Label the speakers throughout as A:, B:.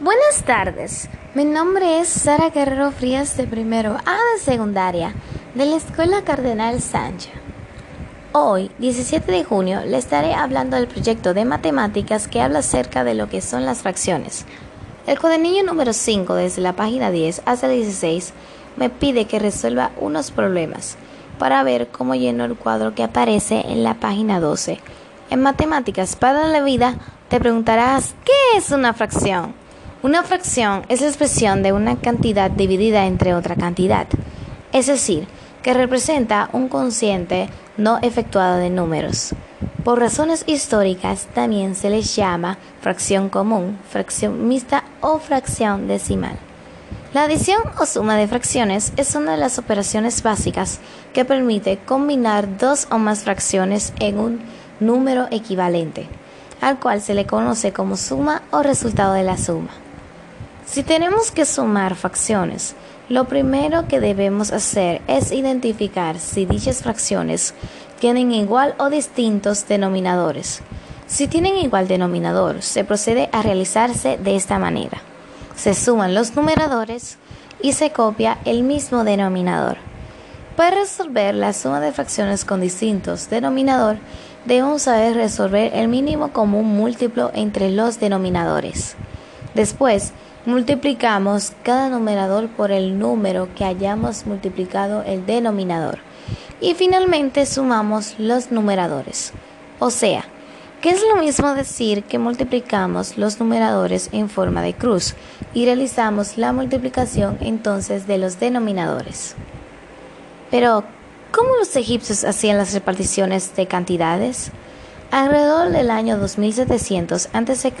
A: Buenas tardes, mi nombre es Sara Guerrero Frías de primero A de secundaria de la Escuela Cardenal Sánchez. Hoy, 17 de junio, le estaré hablando del proyecto de matemáticas que habla acerca de lo que son las fracciones. El cuadernillo número 5, desde la página 10 hasta la 16, me pide que resuelva unos problemas para ver cómo lleno el cuadro que aparece en la página 12. En matemáticas para la vida, te preguntarás, ¿qué es una fracción? Una fracción es la expresión de una cantidad dividida entre otra cantidad, es decir, que representa un consciente no efectuado de números. Por razones históricas también se les llama fracción común, fracción mixta o fracción decimal. La adición o suma de fracciones es una de las operaciones básicas que permite combinar dos o más fracciones en un número equivalente, al cual se le conoce como suma o resultado de la suma. Si tenemos que sumar fracciones, lo primero que debemos hacer es identificar si dichas fracciones tienen igual o distintos denominadores. Si tienen igual denominador, se procede a realizarse de esta manera. Se suman los numeradores y se copia el mismo denominador. Para resolver la suma de fracciones con distintos denominador, debemos saber resolver el mínimo común múltiplo entre los denominadores. Después, Multiplicamos cada numerador por el número que hayamos multiplicado el denominador. Y finalmente sumamos los numeradores. O sea, que es lo mismo decir que multiplicamos los numeradores en forma de cruz y realizamos la multiplicación entonces de los denominadores. Pero, ¿cómo los egipcios hacían las reparticiones de cantidades? Alrededor del año 2700 a.C.,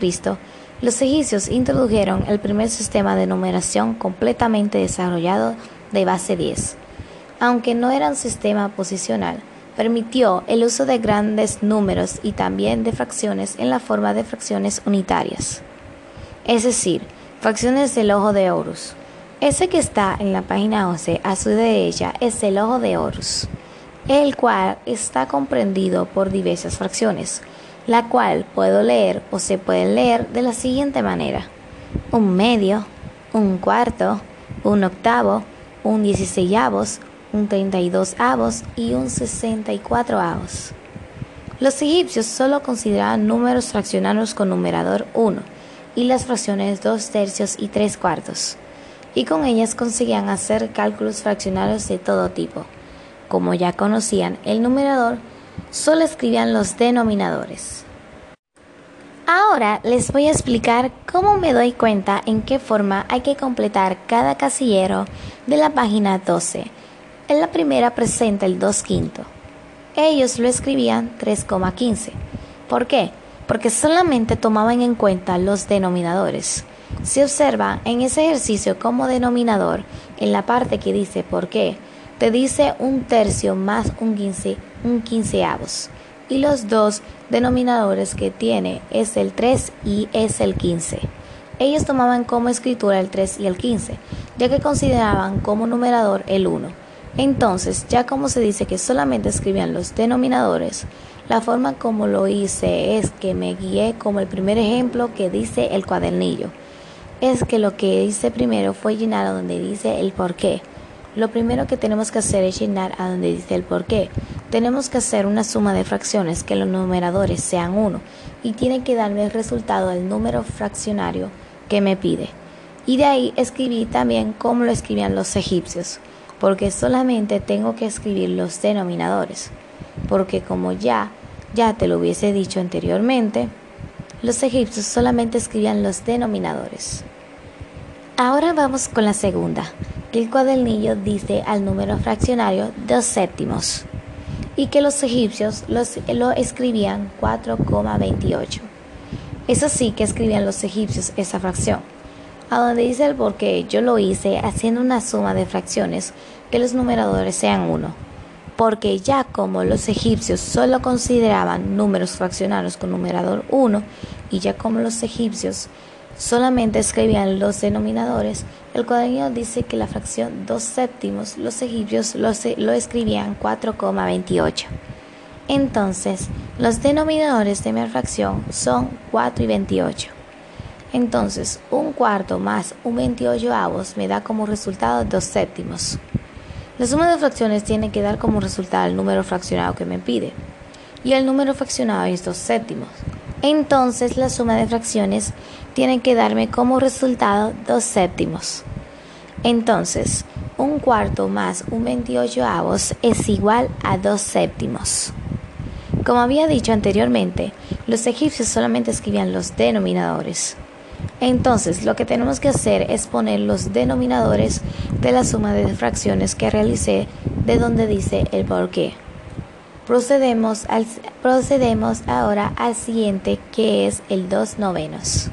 A: los egipcios introdujeron el primer sistema de numeración completamente desarrollado de base 10. Aunque no era un sistema posicional, permitió el uso de grandes números y también de fracciones en la forma de fracciones unitarias. Es decir, fracciones del ojo de Horus. Ese que está en la página 11 a su derecha es el ojo de Horus, el cual está comprendido por diversas fracciones la cual puedo leer o se puede leer de la siguiente manera. Un medio, un cuarto, un octavo, un dieciséisavos, un treinta y dos avos y un sesenta y cuatro avos. Los egipcios solo consideraban números fraccionarios con numerador 1 y las fracciones 2 tercios y 3 cuartos, y con ellas conseguían hacer cálculos fraccionarios de todo tipo. Como ya conocían el numerador, solo escribían los denominadores. Ahora les voy a explicar cómo me doy cuenta en qué forma hay que completar cada casillero de la página 12. En la primera presenta el 2 quinto. Ellos lo escribían 3,15. ¿Por qué? Porque solamente tomaban en cuenta los denominadores. Se observa en ese ejercicio como denominador, en la parte que dice por qué, te dice un tercio más un quince, un quinceavos. Y los dos denominadores que tiene es el 3 y es el 15. Ellos tomaban como escritura el 3 y el 15, ya que consideraban como numerador el 1. Entonces, ya como se dice que solamente escribían los denominadores, la forma como lo hice es que me guié como el primer ejemplo que dice el cuadernillo. Es que lo que hice primero fue llenar donde dice el por qué lo primero que tenemos que hacer es llenar a donde dice el por qué. Tenemos que hacer una suma de fracciones que los numeradores sean 1 y tiene que darme el resultado del número fraccionario que me pide. Y de ahí escribí también cómo lo escribían los egipcios, porque solamente tengo que escribir los denominadores, porque como ya ya te lo hubiese dicho anteriormente, los egipcios solamente escribían los denominadores. Ahora vamos con la segunda el cuadernillo dice al número fraccionario dos séptimos y que los egipcios lo escribían 4,28. Eso sí que escribían los egipcios esa fracción. A donde dice el por qué yo lo hice haciendo una suma de fracciones que los numeradores sean 1. Porque ya como los egipcios solo consideraban números fraccionarios con numerador 1 y ya como los egipcios solamente escribían los denominadores, el cuadernillo dice que la fracción 2 séptimos los egipcios lo, lo escribían 4,28. Entonces, los denominadores de mi fracción son 4 y 28. Entonces, un cuarto más un 28 avos me da como resultado 2 séptimos. La suma de fracciones tiene que dar como resultado el número fraccionado que me pide. Y el número fraccionado es 2 séptimos. Entonces, la suma de fracciones tiene que darme como resultado 2 séptimos. Entonces, un cuarto más un 28 avos es igual a 2 séptimos. Como había dicho anteriormente, los egipcios solamente escribían los denominadores. Entonces, lo que tenemos que hacer es poner los denominadores de la suma de fracciones que realicé de donde dice el por qué. Procedemos, al, procedemos ahora al siguiente que es el 2 novenos.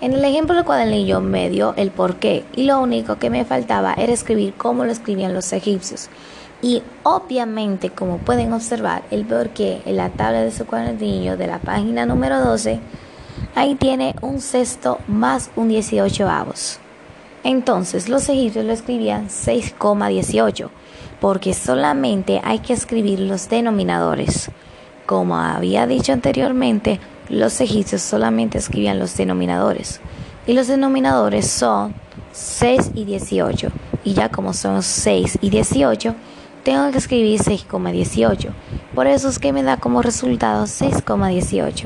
A: En el ejemplo del cuadernillo me dio el por qué y lo único que me faltaba era escribir cómo lo escribían los egipcios. Y obviamente, como pueden observar, el por qué en la tabla de su cuadernillo de la página número 12 Ahí tiene un sexto más un 18 avos. Entonces los egipcios lo escribían 6,18 porque solamente hay que escribir los denominadores. Como había dicho anteriormente, los egipcios solamente escribían los denominadores. Y los denominadores son 6 y 18. Y ya como son 6 y 18, tengo que escribir 6,18. Por eso es que me da como resultado 6,18.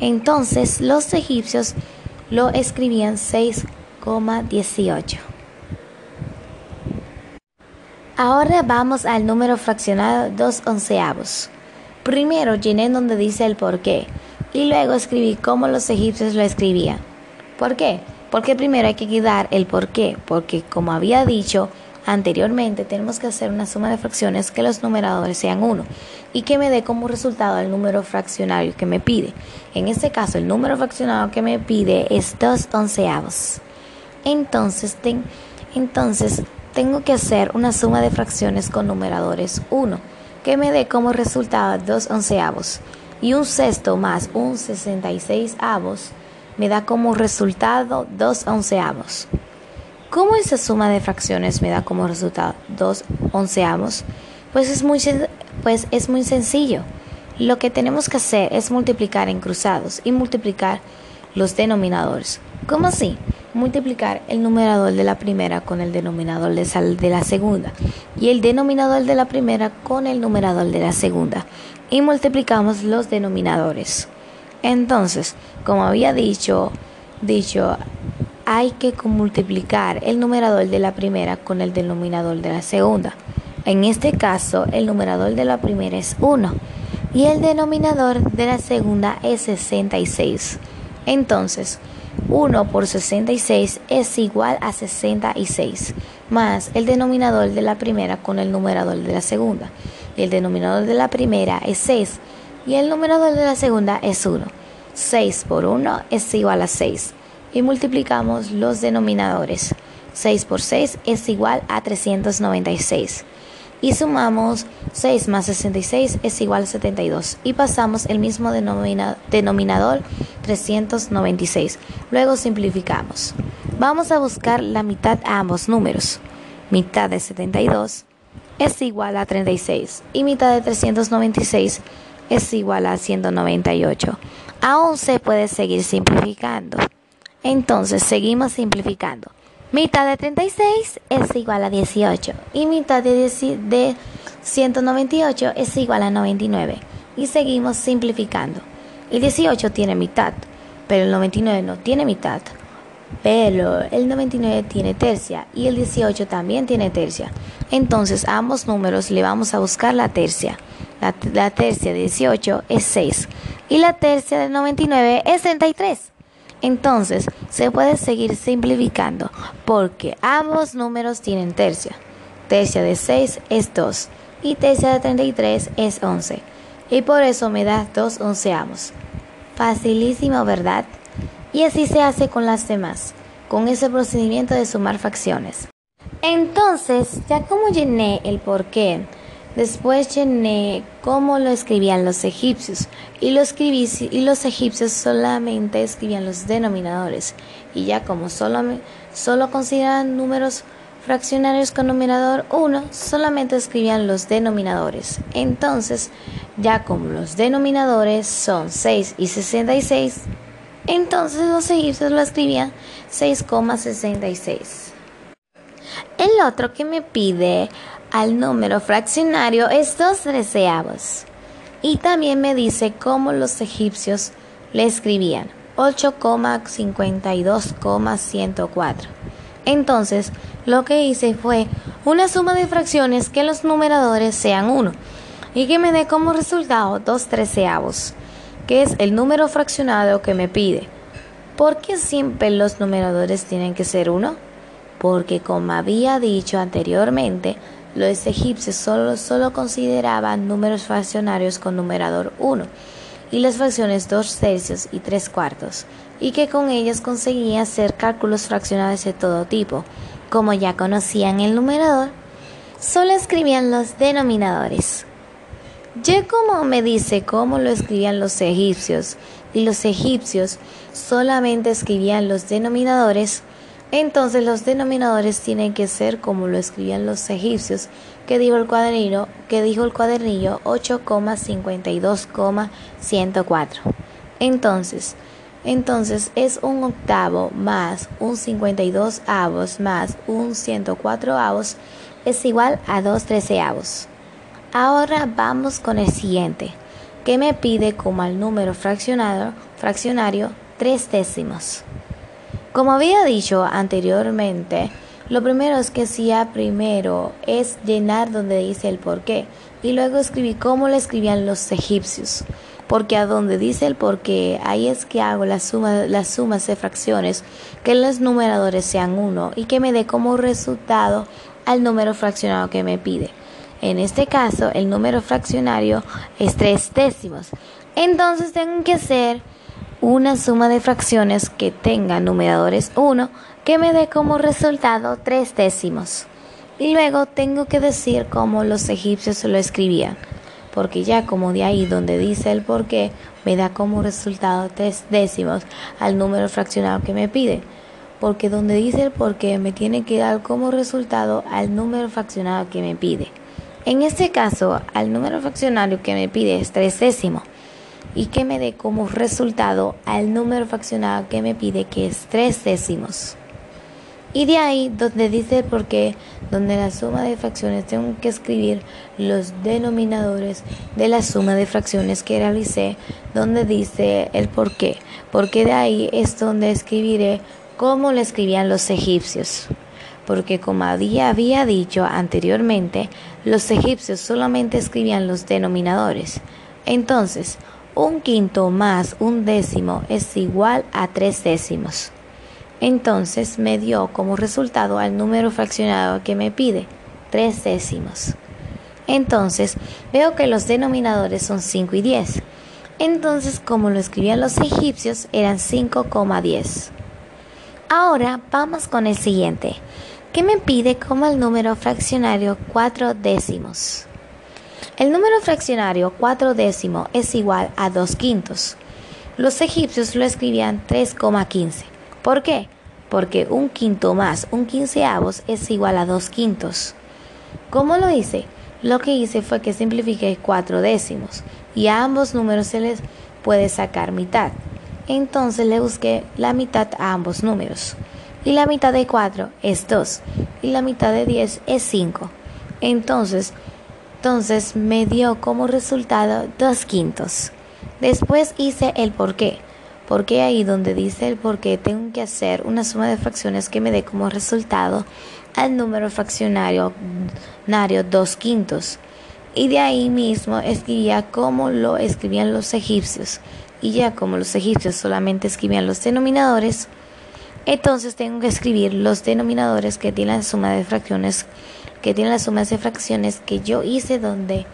A: Entonces los egipcios lo escribían 6,18. Ahora vamos al número fraccionado 2 onceavos. Primero llené donde dice el por qué y luego escribí cómo los egipcios lo escribían. ¿Por qué? Porque primero hay que dar el por qué, porque como había dicho, Anteriormente tenemos que hacer una suma de fracciones que los numeradores sean 1 y que me dé como resultado el número fraccionario que me pide. En este caso el número fraccionario que me pide es 2 onceavos. Entonces, entonces tengo que hacer una suma de fracciones con numeradores 1 que me dé como resultado 2 onceavos y un sexto más un 66 avos me da como resultado 2 onceavos. ¿Cómo esa suma de fracciones me da como resultado 2 onceavos? Pues es, muy, pues es muy sencillo. Lo que tenemos que hacer es multiplicar en cruzados y multiplicar los denominadores. ¿Cómo así? Multiplicar el numerador de la primera con el denominador de la segunda y el denominador de la primera con el numerador de la segunda y multiplicamos los denominadores. Entonces, como había dicho, dicho hay que multiplicar el numerador de la primera con el denominador de la segunda. En este caso, el numerador de la primera es 1 y el denominador de la segunda es 66. Entonces, 1 por 66 es igual a 66, más el denominador de la primera con el numerador de la segunda. El denominador de la primera es 6 y el numerador de la segunda es 1. 6 por 1 es igual a 6 y multiplicamos los denominadores. 6 por 6 es igual a 396. Y sumamos 6 más 66 es igual a 72. Y pasamos el mismo denominador 396. Luego simplificamos. Vamos a buscar la mitad a ambos números. Mitad de 72 es igual a 36 y mitad de 396 es igual a 198. Aún se puede seguir simplificando. Entonces seguimos simplificando. Mitad de 36 es igual a 18 y mitad de, de 198 es igual a 99. Y seguimos simplificando. El 18 tiene mitad, pero el 99 no tiene mitad. Pero el 99 tiene tercia y el 18 también tiene tercia. Entonces a ambos números le vamos a buscar la tercia. La, la tercia de 18 es 6 y la tercia de 99 es 33. Entonces, se puede seguir simplificando porque ambos números tienen tercia. Tercia de 6 es 2 y tercia de 33 es 11. Y por eso me da 2 onceavos. Facilísimo, ¿verdad? Y así se hace con las demás, con ese procedimiento de sumar fracciones. Entonces, ya como llené el porqué, Después llené cómo lo escribían los egipcios y, lo escribí, y los egipcios solamente escribían los denominadores y ya como solo, solo consideran números fraccionarios con numerador 1, solamente escribían los denominadores. Entonces, ya como los denominadores son 6 y 66, Entonces los egipcios lo escribían 6,66. El otro que me pide al número fraccionario es 2 treceavos. Y también me dice cómo los egipcios le escribían 8,52,104. Entonces, lo que hice fue una suma de fracciones que los numeradores sean 1 y que me dé como resultado 2 treceavos, que es el número fraccionado que me pide. ¿Por qué siempre los numeradores tienen que ser 1? Porque como había dicho anteriormente, los egipcios solo, solo consideraban números fraccionarios con numerador 1 y las fracciones 2 tercios y 3 cuartos, y que con ellas conseguían hacer cálculos fraccionales de todo tipo. Como ya conocían el numerador, solo escribían los denominadores. Ya como me dice cómo lo escribían los egipcios, y los egipcios solamente escribían los denominadores, entonces los denominadores tienen que ser como lo escribían los egipcios, que dijo el cuadernillo, que dijo el cuadernillo 8,52,104. Entonces, entonces es un octavo más un 52 avos más un 104 avos es igual a 2 treceavos. Ahora vamos con el siguiente, que me pide como al número fraccionado, fraccionario tres décimos. Como había dicho anteriormente, lo primero es que si a primero es llenar donde dice el por qué y luego escribí cómo lo escribían los egipcios. Porque a donde dice el por qué, ahí es que hago las sumas, las sumas de fracciones, que los numeradores sean uno y que me dé como resultado al número fraccionado que me pide. En este caso, el número fraccionario es tres décimos. Entonces tengo que hacer una suma de fracciones que tenga numeradores 1 que me dé como resultado tres décimos. Y luego tengo que decir cómo los egipcios lo escribían, porque ya como de ahí donde dice el por qué, me da como resultado tres décimos al número fraccionado que me pide. Porque donde dice el por qué me tiene que dar como resultado al número fraccionado que me pide. En este caso, al número fraccionario que me pide es tres décimos y que me dé como resultado al número fraccionado que me pide que es tres décimos. Y de ahí donde dice por qué, donde la suma de fracciones tengo que escribir los denominadores de la suma de fracciones que realicé, donde dice el por qué, porque de ahí es donde escribiré cómo lo escribían los egipcios. Porque como había dicho anteriormente, los egipcios solamente escribían los denominadores. Entonces, un quinto más un décimo es igual a tres décimos. Entonces me dio como resultado al número fraccionado que me pide, tres décimos. Entonces veo que los denominadores son 5 y 10. Entonces, como lo escribían los egipcios, eran 5,10. Ahora vamos con el siguiente, que me pide como el número fraccionario 4 décimos. El número fraccionario 4 décimo es igual a 2 quintos. Los egipcios lo escribían 3,15. ¿Por qué? Porque un quinto más un quinceavos es igual a 2 quintos. ¿Cómo lo hice? Lo que hice fue que simplifiqué 4 décimos y a ambos números se les puede sacar mitad. Entonces le busqué la mitad a ambos números. Y la mitad de 4 es 2 y la mitad de 10 es 5. Entonces entonces me dio como resultado dos quintos. Después hice el por qué. Porque ahí donde dice el por qué tengo que hacer una suma de fracciones que me dé como resultado al número fraccionario dos quintos. Y de ahí mismo escribía como lo escribían los egipcios. Y ya como los egipcios solamente escribían los denominadores, entonces tengo que escribir los denominadores que tienen la suma de fracciones que tiene las sumas de fracciones que yo hice donde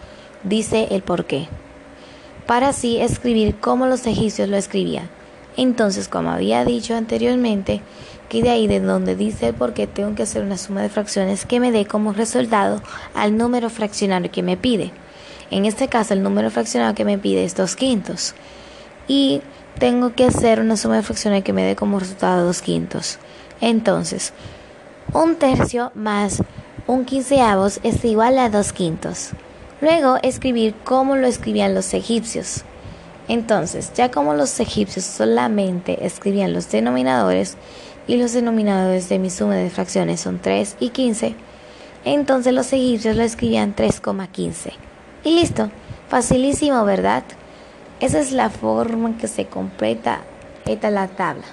A: dice el por qué, para así escribir como los egipcios lo escribían. Entonces, como había dicho anteriormente, que de ahí de donde dice el por qué tengo que hacer una suma de fracciones que me dé como resultado al número fraccionario que me pide. En este caso, el número fraccionario que me pide es 2 quintos. Y tengo que hacer una suma de fracciones que me dé como resultado 2 quintos. Entonces, un tercio más un quinceavos es igual a dos quintos. Luego escribir como lo escribían los egipcios. Entonces, ya como los egipcios solamente escribían los denominadores y los denominadores de mi suma de fracciones son 3 y 15, entonces los egipcios lo escribían 3,15. Y listo, facilísimo, ¿verdad? Esa es la forma en que se completa esta la tabla.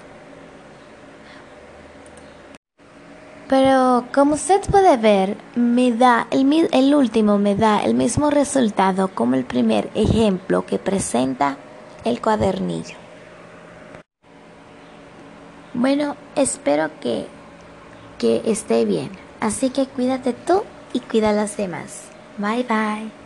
A: Pero como usted puede ver, me da el, último me da el mismo resultado como el primer ejemplo que presenta el cuadernillo. Bueno, espero que, que esté bien. Así que cuídate tú y cuida a los demás. Bye bye.